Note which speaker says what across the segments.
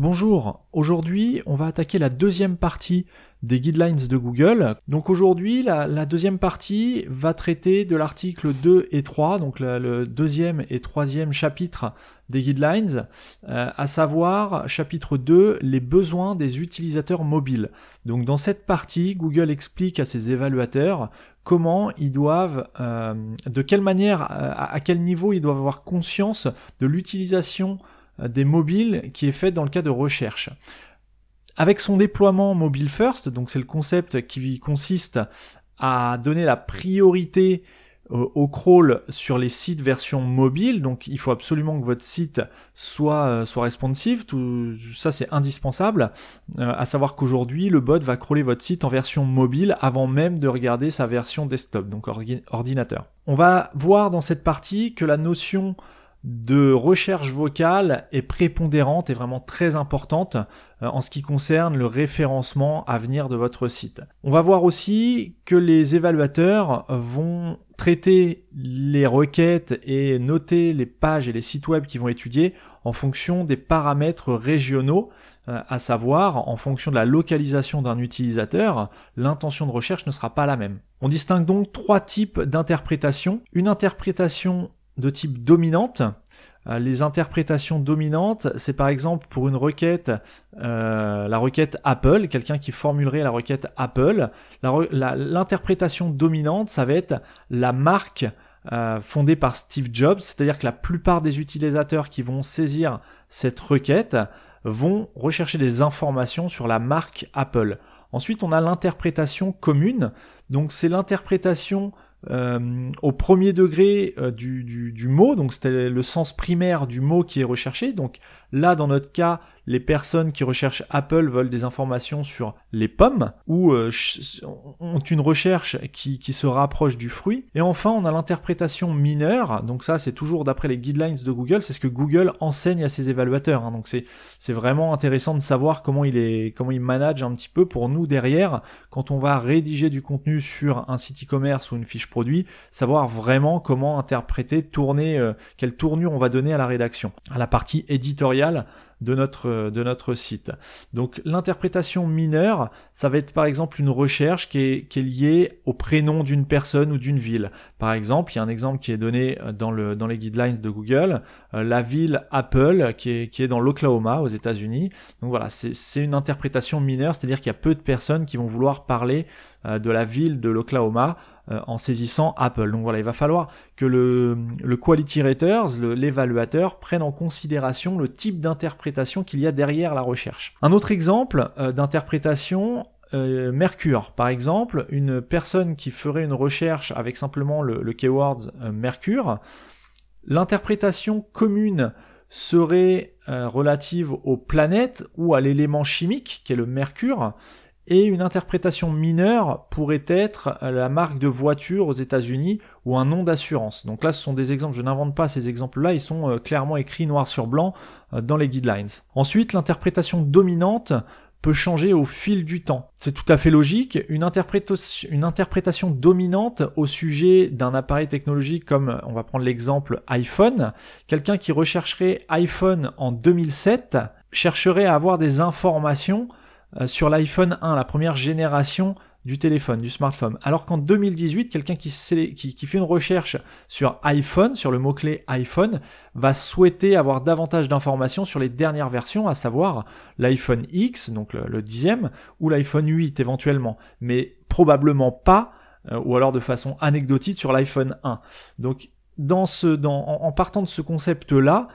Speaker 1: Bonjour, aujourd'hui on va attaquer la deuxième partie des guidelines de Google. Donc aujourd'hui la, deuxième partie va traiter de l'article 2 et 3, donc le, deuxième et troisième chapitre des guidelines, euh, à savoir chapitre 2, les besoins des utilisateurs mobiles. Donc dans cette partie, Google explique à ses évaluateurs comment ils doivent, euh, de quelle manière, à, à quel niveau ils doivent avoir conscience de l'utilisation des mobiles qui est fait dans le cas de recherche. Avec son déploiement mobile first, donc c'est le concept qui consiste à donner la priorité euh, au crawl sur les sites version mobile, donc il faut absolument que votre site soit euh, soit responsive, tout ça c'est indispensable. Euh, à savoir qu'aujourd'hui le bot va crawler votre site en version mobile avant même de regarder sa version desktop, donc ordinateur. On va voir dans cette partie que la notion de recherche vocale est prépondérante et vraiment très importante euh, en ce qui concerne le référencement à venir de votre site. On va voir aussi que les évaluateurs vont traiter les requêtes et noter les pages et les sites web qu'ils vont étudier en fonction des paramètres régionaux, euh, à savoir en fonction de la localisation d'un utilisateur, l'intention de recherche ne sera pas la même. On distingue donc trois types d'interprétation. Une interprétation de type dominante. Euh, les interprétations dominantes, c'est par exemple pour une requête, euh, la requête Apple, quelqu'un qui formulerait la requête Apple. L'interprétation dominante, ça va être la marque euh, fondée par Steve Jobs, c'est-à-dire que la plupart des utilisateurs qui vont saisir cette requête vont rechercher des informations sur la marque Apple. Ensuite, on a l'interprétation commune, donc c'est l'interprétation euh, au premier degré euh, du, du, du, mot, donc c'était le sens primaire du mot qui est recherché. Donc là, dans notre cas, les personnes qui recherchent Apple veulent des informations sur les pommes ou euh, ont une recherche qui, qui, se rapproche du fruit. Et enfin, on a l'interprétation mineure. Donc ça, c'est toujours d'après les guidelines de Google. C'est ce que Google enseigne à ses évaluateurs. Hein. Donc c'est c'est vraiment intéressant de savoir comment il est comment il manage un petit peu pour nous derrière quand on va rédiger du contenu sur un site e-commerce ou une fiche produit, savoir vraiment comment interpréter, tourner, euh, quelle tournure on va donner à la rédaction, à la partie éditoriale de notre, de notre site. Donc l'interprétation mineure, ça va être par exemple une recherche qui est, qui est liée au prénom d'une personne ou d'une ville. Par exemple, il y a un exemple qui est donné dans, le, dans les guidelines de Google, euh, la ville Apple qui est, qui est dans l'Oklahoma aux États-Unis. Donc voilà, c'est une interprétation mineure, c'est-à-dire qu'il y a peu de personnes qui vont vouloir parler euh, de la ville de l'Oklahoma euh, en saisissant Apple. Donc voilà, il va falloir que le, quality raters, l'évaluateur, prenne en considération le type d'interprétation qu'il y a derrière la recherche. Un autre exemple euh, d'interprétation, euh, Mercure, par exemple, une personne qui ferait une recherche avec simplement le, le keyword Mercure, l'interprétation commune serait relative aux planètes ou à l'élément chimique qui est le mercure, et une interprétation mineure pourrait être la marque de voiture aux États-Unis ou un nom d'assurance. Donc là, ce sont des exemples, je n'invente pas ces exemples-là, ils sont euh, clairement écrits noir sur blanc euh, dans les guidelines. Ensuite, l'interprétation dominante peut changer au fil du temps. C'est tout à fait logique. Une, interprétation, dominante au sujet d'un appareil technologique comme, on va prendre l'exemple iPhone, quelqu'un qui rechercherait iPhone en 2007 chercherait à avoir des informations sur l'iPhone 1, la première génération du téléphone, du smartphone. Alors qu'en 2018, quelqu'un qui, qui, fait une recherche sur iPhone, sur le mot-clé iPhone, va souhaiter avoir davantage d'informations sur les dernières versions, à savoir l'iPhone X, donc le, dixième, ou l'iPhone 8 éventuellement, mais probablement pas, euh, ou alors de façon anecdotique sur l'iPhone 1. Donc dans ce, dans, en, partant de ce concept-là,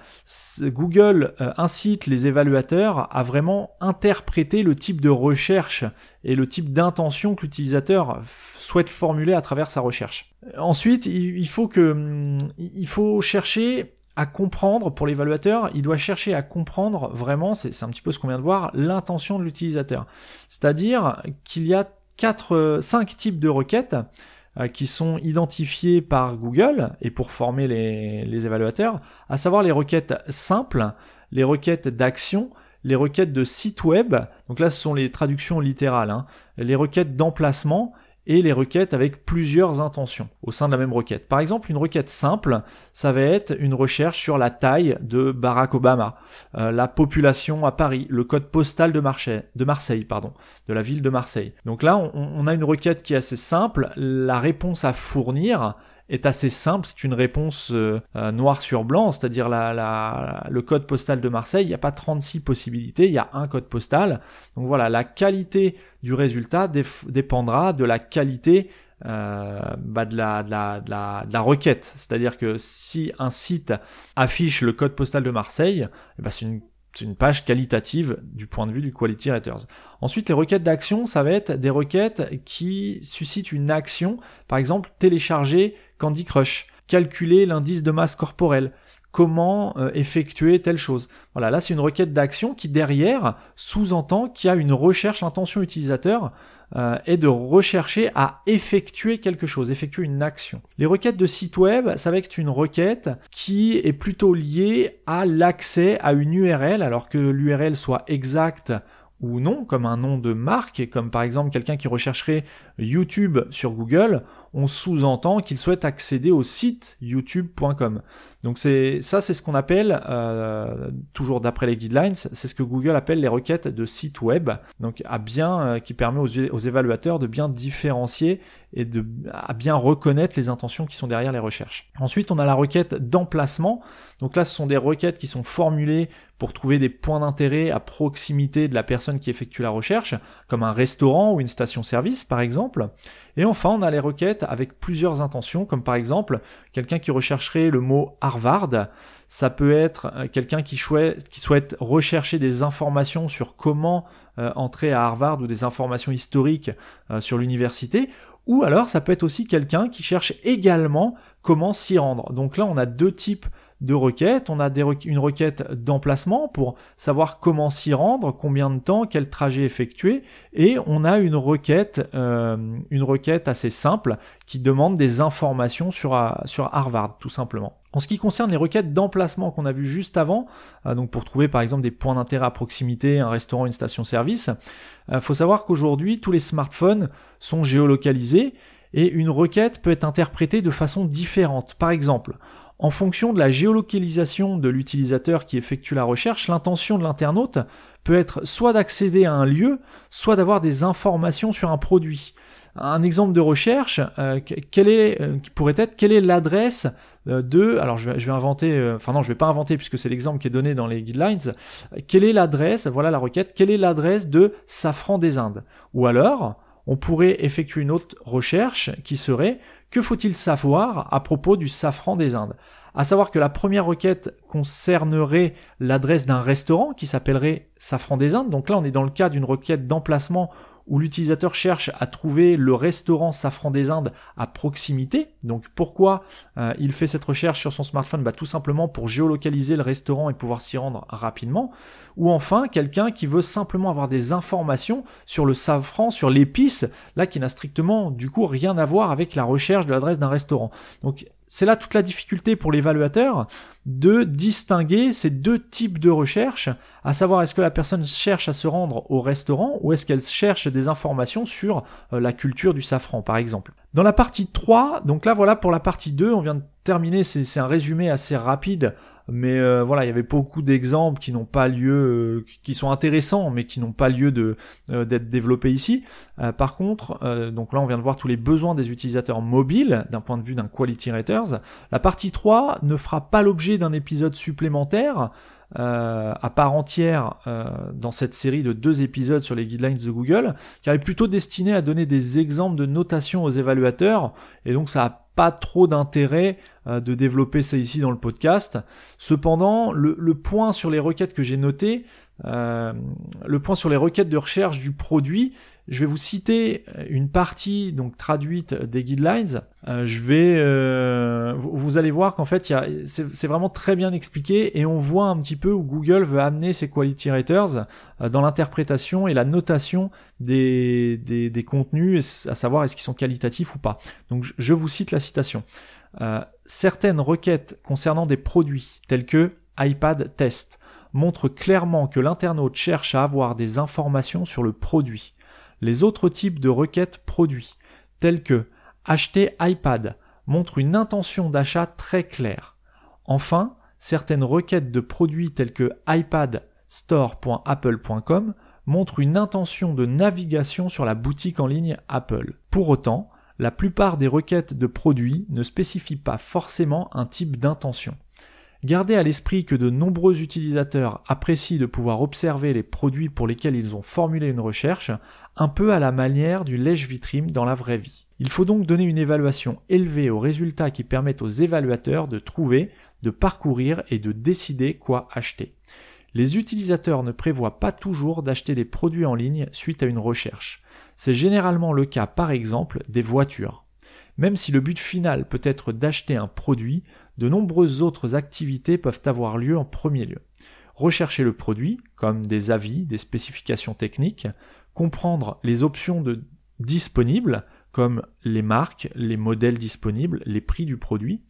Speaker 1: Google euh, incite les évaluateurs à vraiment interpréter le type de recherche et le type d'intention que l'utilisateur souhaite formuler à travers sa recherche. Ensuite, il, faut que, hum, il faut chercher à comprendre pour l'évaluateur, il doit chercher à comprendre vraiment, c'est un petit peu ce qu'on vient de voir, l'intention de l'utilisateur. C'est-à-dire qu'il y a quatre, cinq types de requêtes qui sont identifiés par Google et pour former les, les évaluateurs, à savoir les requêtes simples, les requêtes d'action, les requêtes de site web, donc là ce sont les traductions littérales, hein, les requêtes d'emplacement et les requêtes avec plusieurs intentions au sein de la même requête. Par exemple, une requête simple, ça va être une recherche sur la taille de Barack Obama, euh, la population à Paris, le code postal de Marseille, de pardon, de la ville de Marseille. Donc là, on a une requête qui est assez simple. La réponse à fournir, est assez simple, c'est une réponse euh, euh, noir sur blanc, c'est-à-dire le code postal de Marseille, il n'y a pas 36 possibilités, il y a un code postal. Donc voilà, la qualité du résultat dépendra de la qualité euh, bah de, la, requête. C'est-à-dire que si un site affiche le code postal de Marseille, c'est une c'est une page qualitative du point de vue du Quality Raters. Ensuite, les requêtes d'action, ça va être des requêtes qui suscitent une action, par exemple télécharger Candy Crush, calculer l'indice de masse corporelle, comment euh, effectuer telle chose. Voilà, là c'est une requête d'action qui derrière sous-entend qu'il y a une recherche intention utilisateur euh, et de rechercher à effectuer quelque chose, effectuer une action. Les requêtes de site web, ça va être une requête qui est plutôt liée à l'accès à une URL, alors que l'URL soit exacte ou non, comme un nom de marque, comme par exemple quelqu'un qui rechercherait YouTube sur Google, on sous-entend qu'il souhaite accéder au site youtube.com. Donc c'est ça, c'est ce qu'on appelle, euh, toujours d'après les guidelines, c'est ce que Google appelle les requêtes de site web. Donc à bien, euh, qui permet aux, aux, évaluateurs de bien différencier et de à bien reconnaître les intentions qui sont derrière les recherches. Ensuite, on a la requête d'emplacement. Donc là, ce sont des requêtes qui sont formulées pour trouver des points d'intérêt à proximité de la personne qui effectue la recherche, comme un restaurant ou une station-service par exemple. Et enfin, on a les requêtes avec plusieurs intentions, comme par exemple quelqu'un qui rechercherait le mot Harvard. Ça peut être euh, quelqu'un qui, souhaite rechercher des informations sur comment euh, entrer à Harvard ou des informations historiques euh, sur l'université. Ou alors, ça peut être aussi quelqu'un qui cherche également comment s'y rendre. Donc là, on a deux types de requêtes. On a une requête d'emplacement pour savoir comment s'y rendre, combien de temps, quel trajet effectuer, et on a une requête, euh, une requête assez simple qui demande des informations sur, euh, sur Harvard, tout simplement. En ce qui concerne les requêtes d'emplacement qu'on a vu juste avant, euh, donc pour trouver par exemple des points d'intérêt à proximité, un restaurant, une station-service, il faut savoir qu'aujourd'hui tous les smartphones sont géolocalisés et une requête peut être interprétée de façon différente. Par exemple, en fonction de la géolocalisation de l'utilisateur qui effectue la recherche, l'intention de l'internaute peut être soit d'accéder à un lieu, soit d'avoir des informations sur un produit. Un exemple de recherche, euh, est, euh, pourrait être quelle est l'adresse euh, de, alors je vais, je vais inventer, enfin non, je vais pas inventer puisque c'est l'exemple qui est donné dans les guidelines. Quelle est l'adresse, voilà la requête, quelle est l'adresse de Safran des Indes Ou alors, on pourrait effectuer une autre recherche qui serait que faut-il savoir à propos du safran des Indes? À savoir que la première requête concernerait l'adresse d'un restaurant qui s'appellerait Safran des Indes. Donc là, on est dans le cas d'une requête d'emplacement où l'utilisateur cherche à trouver le restaurant Safran des Indes à proximité. Donc pourquoi euh, il fait cette recherche sur son smartphone? Bah, Tout simplement pour géolocaliser le restaurant et pouvoir s'y rendre rapidement. Ou enfin quelqu'un qui veut simplement avoir des informations sur le safran, sur l'épice, là qui n'a strictement du coup rien à voir avec la recherche de l'adresse d'un restaurant. C'est là toute la difficulté pour l'évaluateur de distinguer ces deux types de recherche, à savoir est-ce que la personne cherche à se rendre au restaurant ou est-ce qu'elle cherche des informations sur euh, la culture du safran par exemple. Dans la partie 3, donc là voilà pour la partie 2, on vient de terminer, c'est un résumé assez rapide mais euh, voilà, il y avait beaucoup d'exemples qui n'ont pas lieu, euh, qui sont intéressants, mais qui n'ont pas lieu de euh, d'être développés ici. par contre, donc là, on vient de voir tous les besoins des utilisateurs mobiles d'un point de vue d'un quality raters. La partie 3 ne fera pas l'objet d'un épisode supplémentaire. à part entière dans cette série de deux épisodes sur les guidelines de Google, car est plutôt destiné à donner des exemples de notation aux évaluateurs, et donc ça a pas trop d'intérêt euh, de développer ça ici dans le podcast. Cependant, le, point sur les requêtes que j'ai noté, euh, le point sur les requêtes de recherche du produit je vais vous citer une partie donc traduite des guidelines. Euh, je vais, euh, vous, allez voir qu'en fait, c'est vraiment très bien expliqué et on voit un petit peu où Google veut amener ses quality raters euh, dans l'interprétation et la notation des, des, des contenus, à savoir est-ce qu'ils sont qualitatifs ou pas. Donc je vous cite la citation. certaines requêtes concernant des produits tels que iPad test montrent clairement que l'internaute cherche à avoir des informations sur le produit les autres types de requêtes produits, tels que acheter iPad, montrent une intention d'achat très claire. Enfin, certaines requêtes de produits telles que iPad store.apple.com montrent une intention de navigation sur la boutique en ligne Apple. Pour autant, la plupart des requêtes de produits ne spécifient pas forcément un type d'intention. Gardez à l'esprit que de nombreux utilisateurs apprécient de pouvoir observer les produits pour lesquels ils ont formulé une recherche, un peu à la manière du lèche-vitrine dans la vraie vie. Il faut donc donner une évaluation élevée aux résultats qui permettent aux évaluateurs de trouver, de parcourir et de décider quoi acheter. Les utilisateurs ne prévoient pas toujours d'acheter des produits en ligne suite à une recherche. C'est généralement le cas par exemple des voitures. Même si le but final peut être d'acheter un produit, de nombreuses autres activités peuvent avoir lieu en premier lieu. Rechercher le produit, comme des avis, des spécifications techniques, comprendre les options disponibles, comme les marques, les modèles disponibles, les prix du produit,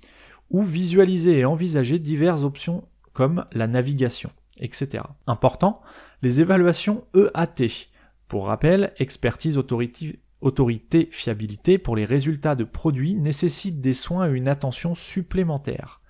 Speaker 1: ou visualiser et envisager diverses options comme la navigation, etc. Important, les évaluations EAT. Pour rappel, expertise autorité autorité, fiabilité pour les résultats de produits nécessitent des soins et une attention supplémentaire.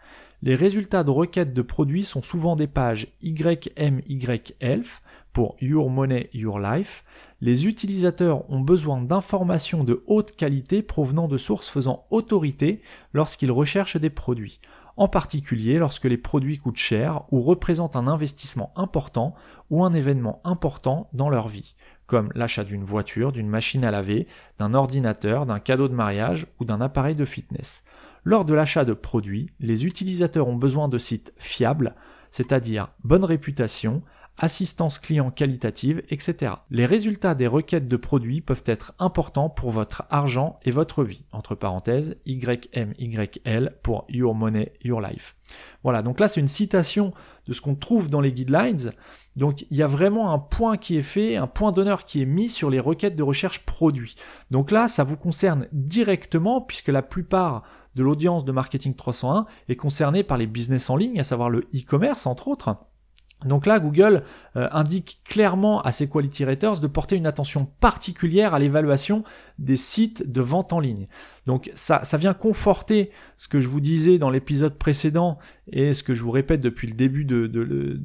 Speaker 1: Les résultats de requêtes de produits sont souvent des pages YMYELF pour Your Money, Your Life. Les utilisateurs ont besoin d'informations de haute qualité provenant de sources faisant autorité lorsqu'ils recherchent des produits, en particulier lorsque les produits coûtent cher ou représentent un investissement important ou un événement important dans leur vie comme l'achat d'une voiture, d'une machine à laver, d'un ordinateur, d'un cadeau de mariage ou d'un appareil de fitness. Lors de l'achat de produits, les utilisateurs ont besoin de sites fiables, c'est-à-dire bonne réputation, assistance client qualitative, etc. Les résultats des requêtes de produits peuvent être importants pour votre argent et votre vie. Entre parenthèses, YMYL pour Your Money, Your Life. Voilà, donc là c'est une citation de ce qu'on trouve dans les guidelines. Donc il y a vraiment un point qui est fait, un point d'honneur qui est mis sur les requêtes de recherche produits. Donc là, ça vous concerne directement puisque la plupart de l'audience de Marketing 301 est concernée par les business en ligne, à savoir le e-commerce entre autres. Donc là, Google euh, indique clairement à ses quality raters de porter une attention particulière à l'évaluation des sites de vente en ligne. Donc ça, ça vient conforter ce que je vous disais dans l'épisode précédent et ce que je vous répète depuis le début de,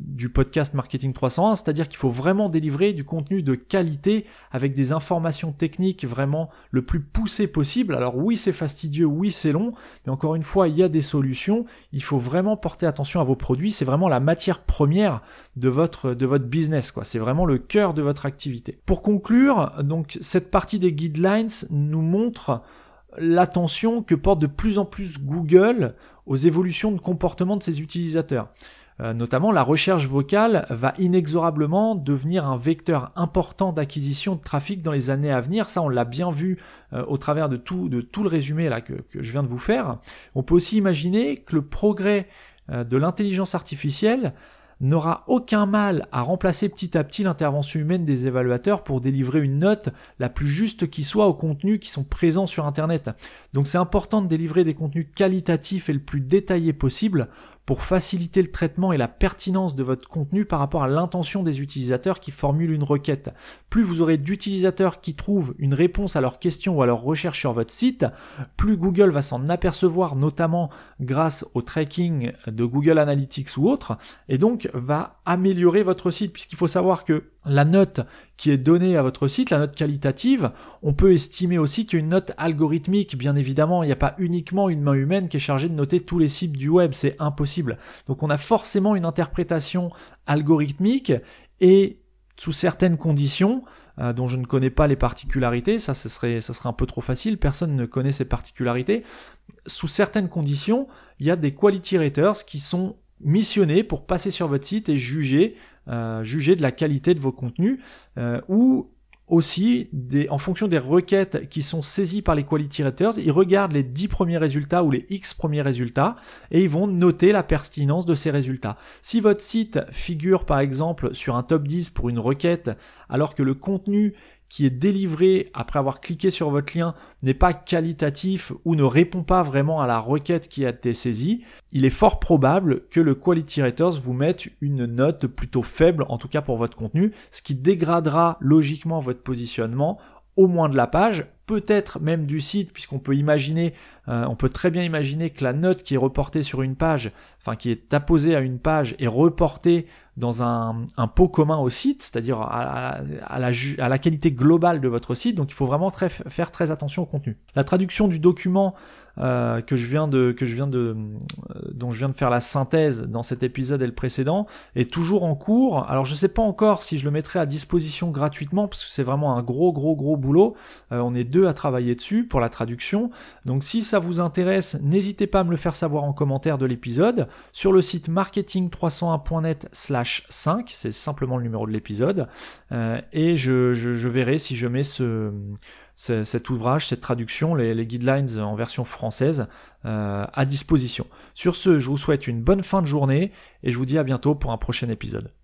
Speaker 1: du podcast Marketing 301, c'est-à-dire qu'il faut vraiment délivrer du contenu de qualité avec des informations techniques vraiment le plus poussées possible. Alors oui, c'est fastidieux, oui, c'est long, mais encore une fois, il y a des solutions. Il faut vraiment porter attention à vos produits. C'est vraiment la matière première de votre, de votre business, quoi. C'est vraiment le cœur de votre activité. Pour conclure, donc cette partie des guidelines nous montre l'attention que porte de plus en plus Google aux évolutions de comportement de ses utilisateurs. Euh, notamment, la recherche vocale va inexorablement devenir un vecteur important d'acquisition de trafic dans les années à venir. Ça, on l'a bien vu euh, au travers de tout, le résumé que, je viens de vous faire. On peut aussi imaginer que le progrès euh, de l'intelligence artificielle n'aura aucun mal à remplacer petit à petit l'intervention humaine des évaluateurs pour délivrer une note la plus juste qui soit aux contenus qui sont présents sur Internet. Donc c'est important de délivrer des contenus qualitatifs et le plus détaillés possible pour faciliter le traitement et la pertinence de votre contenu par rapport à l'intention des utilisateurs qui formulent une requête. Plus vous aurez d'utilisateurs qui trouvent une réponse à leurs questions ou à leurs recherches sur votre site, plus Google va s'en apercevoir, notamment grâce au tracking de Google Analytics ou autre, et donc va améliorer votre site, puisqu'il faut savoir que la note qui est donnée à votre site, la note qualitative, on peut estimer aussi qu'il y a une note algorithmique. Bien évidemment, il n'y a pas uniquement une main humaine qui est chargée de noter tous les sites du web, c'est impossible. Donc on a forcément une interprétation algorithmique et sous certaines conditions, euh, dont je ne connais pas les particularités, ça, serait, ça serait un peu trop facile, personne ne connaît ces particularités. Sous certaines conditions, il y a des quality raters qui sont missionnés pour passer sur votre site et juger euh, juger de la qualité de vos contenus, euh, ou aussi, en fonction des requêtes qui sont saisies par les quality raters, ils regardent les 10 premiers résultats ou les X premiers résultats et ils vont noter la pertinence de ces résultats. Si votre site figure par exemple sur un top 10 pour une requête alors que le contenu qui est délivré après avoir cliqué sur votre lien n'est pas qualitatif ou ne répond pas vraiment à la requête qui a été saisie, il est fort probable que le Quality Raters vous mette une note plutôt faible, en tout cas pour votre contenu, ce qui dégradera logiquement votre positionnement au moins de la page, peut-être même du site, puisqu'on peut imaginer, euh, on peut très bien imaginer que la note qui est reportée sur une page, enfin qui est apposée à une page, est reportée dans un, pot commun au site, c'est-à-dire à, la, à, la, qualité globale de votre site. Donc il faut vraiment faire très attention au contenu. La traduction du document euh, que je viens de, que je viens de, euh, dont je viens de faire la synthèse dans cet épisode et le précédent est toujours en cours. Alors je sais pas encore si je le mettrai à disposition gratuitement parce que c'est vraiment un gros gros gros boulot. Euh, on est deux à travailler dessus pour la traduction. Donc si ça vous intéresse, n'hésitez pas à me le faire savoir en commentaire de l'épisode sur le site marketing301.net slash 5, c'est simplement le numéro de l'épisode, et je, je, je verrai si je mets ce cet ouvrage, cette traduction, les, guidelines en version française euh, à disposition. Sur ce, je vous souhaite une bonne fin de journée et je vous dis à bientôt pour un prochain épisode.